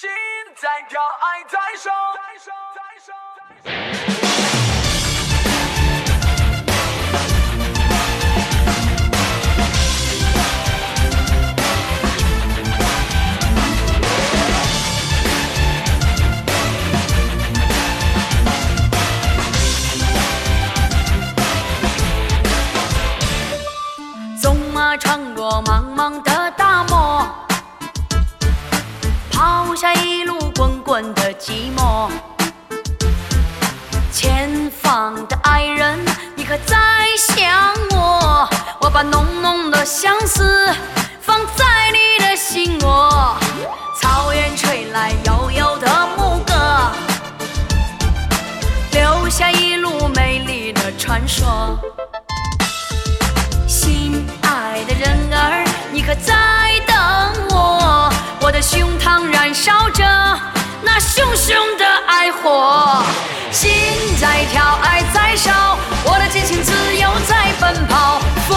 心在跳，爱在烧。纵马穿过茫茫的大漠，抛下一路滚滚的寂寞。前方的爱人，你可在想我？我把浓浓的相思放在你的心窝。草原吹来悠悠的牧歌，留下一路美丽的传说。心爱的人儿，你可在烧着那熊熊的爱火，心在跳，爱在烧，我的激情自由在奔跑，风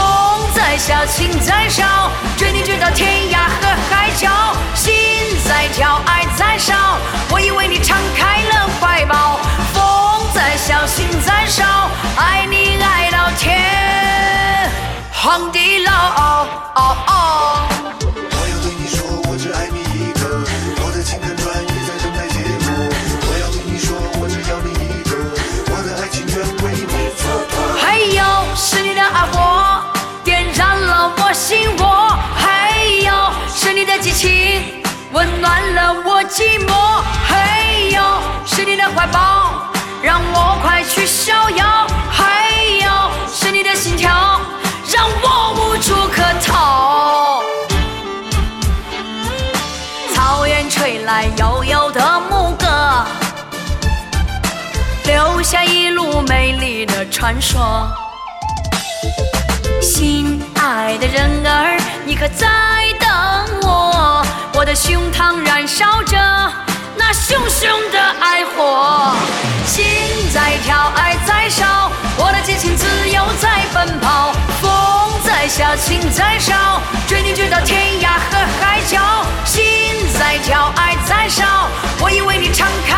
在笑，情在烧，追你追到天涯和海角。心在跳，爱在烧，我已为你敞开了怀抱，风在笑，心在烧，爱你爱到天。荒地老，了我；还有是你的激情，温暖了我寂寞；还有是你的怀抱，让我快去逍遥；还有是你的心跳，让我无处可逃。草原吹来悠悠的牧歌。留下一路美丽的传说。心爱的人儿，你可在等我？我的胸膛燃烧着那熊熊的爱火，心在跳，爱在烧，我的激情自由在奔跑，风在笑，情在烧，追你追到天涯和海角。心在跳，爱在烧，我已为你敞开